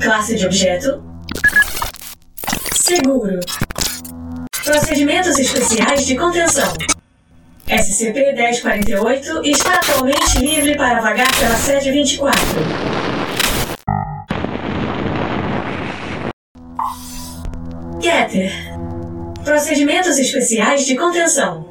Classe de objeto: Seguro. Procedimentos especiais de contenção. SCP-1048 está atualmente livre para vagar pela sede 24. Getter. Procedimentos especiais de contenção.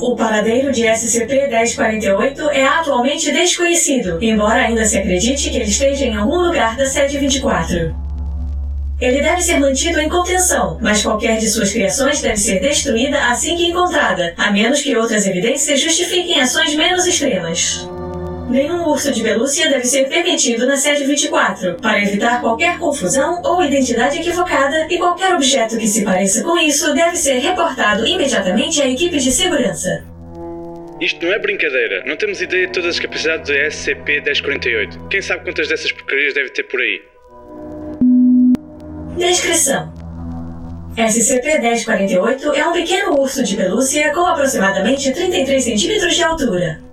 O paradeiro de SCP-1048 é atualmente desconhecido, embora ainda se acredite que ele esteja em algum lugar da sede 24. Ele deve ser mantido em contenção, mas qualquer de suas criações deve ser destruída assim que encontrada, a menos que outras evidências justifiquem ações menos extremas. Nenhum urso de pelúcia deve ser permitido na sede 24, para evitar qualquer confusão ou identidade equivocada, e qualquer objeto que se pareça com isso deve ser reportado imediatamente à equipe de segurança. Isto não é brincadeira. Não temos ideia de todas as capacidades da SCP-1048. Quem sabe quantas dessas porcarias deve ter por aí? Descrição: SCP-1048 é um pequeno urso de pelúcia com aproximadamente 33 centímetros de altura.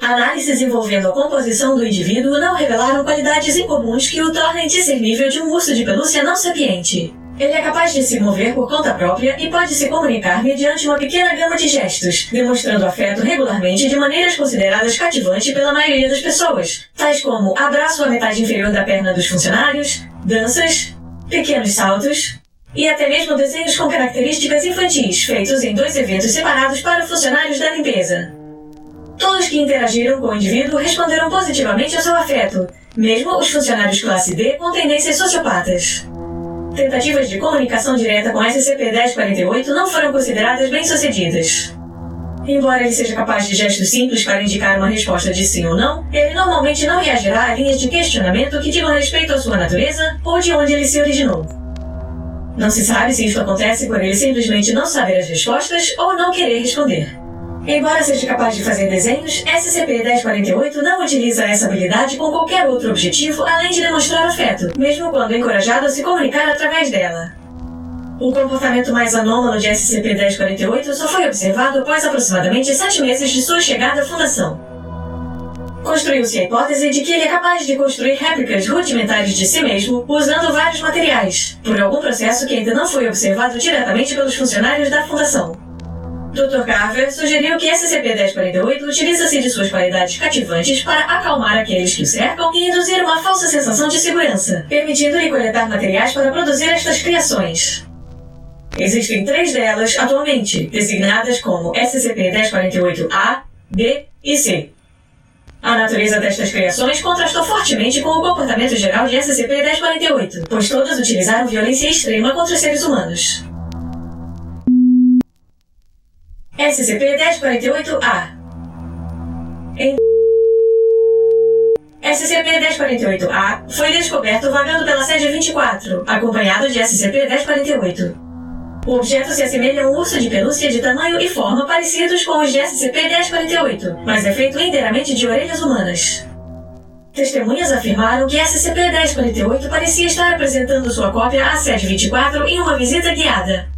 Análises envolvendo a composição do indivíduo não revelaram qualidades incomuns que o tornem discernível de um urso de pelúcia não sapiente. Ele é capaz de se mover por conta própria e pode se comunicar mediante uma pequena gama de gestos, demonstrando afeto regularmente de maneiras consideradas cativantes pela maioria das pessoas, tais como abraço à metade inferior da perna dos funcionários, danças, pequenos saltos e até mesmo desenhos com características infantis feitos em dois eventos separados para funcionários da limpeza. Todos que interagiram com o indivíduo responderam positivamente ao seu afeto, mesmo os funcionários classe D com tendências sociopatas. Tentativas de comunicação direta com SCP-1048 não foram consideradas bem-sucedidas. Embora ele seja capaz de gestos simples para indicar uma resposta de sim ou não, ele normalmente não reagirá a linhas de questionamento que digam respeito à sua natureza ou de onde ele se originou. Não se sabe se isto acontece por ele simplesmente não saber as respostas ou não querer responder. Embora seja capaz de fazer desenhos, SCP-1048 não utiliza essa habilidade com qualquer outro objetivo além de demonstrar afeto, mesmo quando encorajado a se comunicar através dela. O comportamento mais anômalo de SCP-1048 só foi observado após aproximadamente sete meses de sua chegada à Fundação. Construiu-se a hipótese de que ele é capaz de construir réplicas rudimentares de si mesmo usando vários materiais, por algum processo que ainda não foi observado diretamente pelos funcionários da Fundação. Dr. Carver sugeriu que SCP-1048 utiliza-se de suas qualidades cativantes para acalmar aqueles que o cercam e induzir uma falsa sensação de segurança, permitindo-lhe coletar materiais para produzir estas criações. Existem três delas atualmente, designadas como SCP-1048-A, B e C. A natureza destas criações contrastou fortemente com o comportamento geral de SCP-1048, pois todas utilizaram violência extrema contra os seres humanos. SCP-1048-A em SCP-1048-A foi descoberto vagando pela sede 24, acompanhado de SCP-1048. O objeto se assemelha a um urso de pelúcia de tamanho e forma parecidos com os de SCP-1048, mas é feito inteiramente de orelhas humanas. Testemunhas afirmaram que SCP-1048 parecia estar apresentando sua cópia à Sede 24 em uma visita guiada.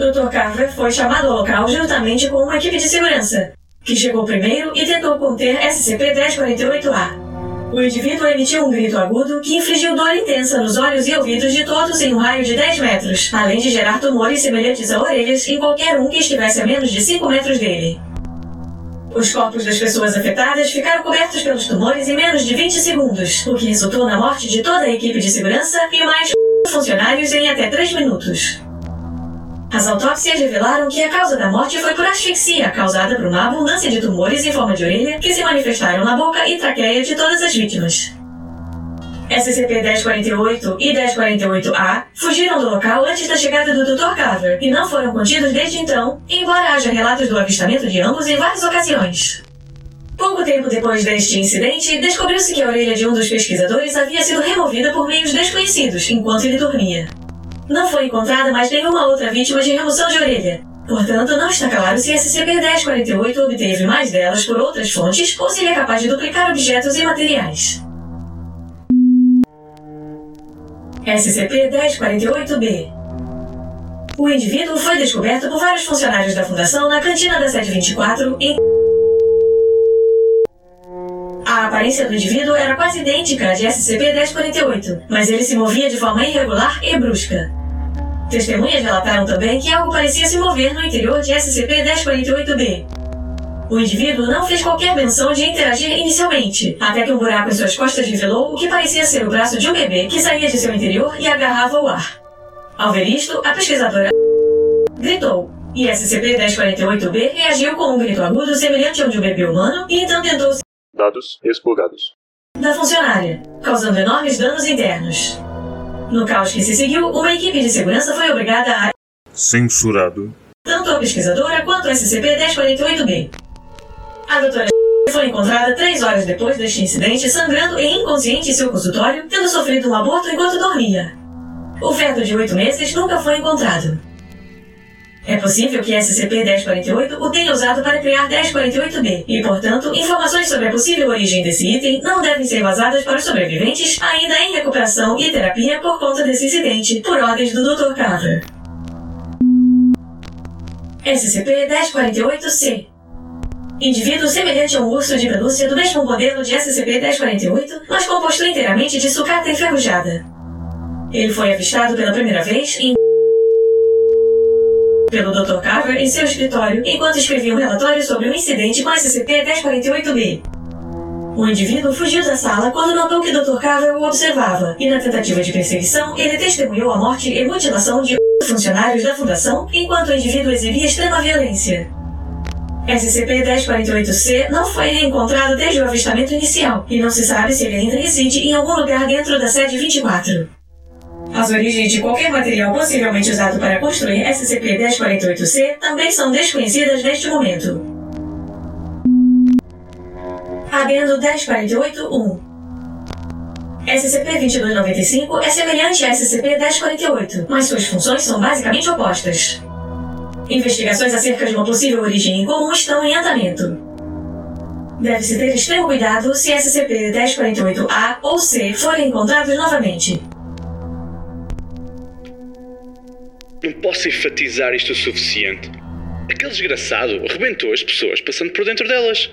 Dr. Carver foi chamado ao local juntamente com uma equipe de segurança, que chegou primeiro e tentou conter SCP-1048-A. O indivíduo emitiu um grito agudo que infligiu dor intensa nos olhos e ouvidos de todos em um raio de 10 metros, além de gerar tumores semelhantes a orelhas em qualquer um que estivesse a menos de 5 metros dele. Os corpos das pessoas afetadas ficaram cobertos pelos tumores em menos de 20 segundos, o que resultou na morte de toda a equipe de segurança e mais funcionários em até 3 minutos. As autópsias revelaram que a causa da morte foi por asfixia causada por uma abundância de tumores em forma de orelha que se manifestaram na boca e traqueia de todas as vítimas. SCP-1048 e 1048-A fugiram do local antes da chegada do Dr. Carver e não foram contidos desde então, embora haja relatos do avistamento de ambos em várias ocasiões. Pouco tempo depois deste incidente, descobriu-se que a orelha de um dos pesquisadores havia sido removida por meios desconhecidos enquanto ele dormia. Não foi encontrada mais nenhuma outra vítima de remoção de orelha. Portanto, não está claro se SCP-1048 obteve mais delas por outras fontes ou se ele é capaz de duplicar objetos e materiais. SCP-1048-B O indivíduo foi descoberto por vários funcionários da Fundação na cantina da sede 24 em a aparência do indivíduo era quase idêntica à de SCP-1048, mas ele se movia de forma irregular e brusca. Testemunhas relataram também que algo parecia se mover no interior de SCP-1048-B. O indivíduo não fez qualquer menção de interagir inicialmente, até que um buraco em suas costas revelou o que parecia ser o braço de um bebê que saía de seu interior e agarrava o ar. Ao ver isto, a pesquisadora gritou, e SCP-1048-B reagiu com um grito agudo semelhante ao de um bebê humano e então tentou se Dados expurgados. da funcionária, causando enormes danos internos. No caos que se seguiu, uma equipe de segurança foi obrigada a Censurado. tanto a pesquisadora quanto o SCP-1048-B. A doutora foi encontrada três horas depois deste incidente, sangrando e inconsciente em seu consultório, tendo sofrido um aborto enquanto dormia. O feto de oito meses nunca foi encontrado. É possível que SCP-1048 o tenha usado para criar 1048-B, e, portanto, informações sobre a possível origem desse item não devem ser vazadas para os sobreviventes ainda em recuperação e terapia por conta desse incidente, por ordens do Dr. Carver. SCP-1048-C Indivíduo semelhante a um urso de pelúcia do mesmo modelo de SCP-1048, mas composto inteiramente de sucata enferrujada. Ele foi avistado pela primeira vez em pelo Dr. Carver em seu escritório enquanto escrevia um relatório sobre o incidente com SCP-1048-B. O indivíduo fugiu da sala quando notou que Dr. Carver o observava, e na tentativa de perseguição, ele testemunhou a morte e mutilação de funcionários da fundação enquanto o indivíduo exibia extrema violência. SCP-1048-C não foi reencontrado desde o avistamento inicial, e não se sabe se ele ainda reside em algum lugar dentro da sede 24. As origens de qualquer material possivelmente usado para construir SCP-1048-C também são desconhecidas neste momento. Adendo 1048-1 SCP-2295 é semelhante a SCP-1048, mas suas funções são basicamente opostas. Investigações acerca de uma possível origem em comum estão em andamento. Deve-se ter extremo cuidado se SCP-1048-A ou C forem encontrados novamente. Não posso enfatizar isto o suficiente. Aquele desgraçado arrebentou as pessoas passando por dentro delas.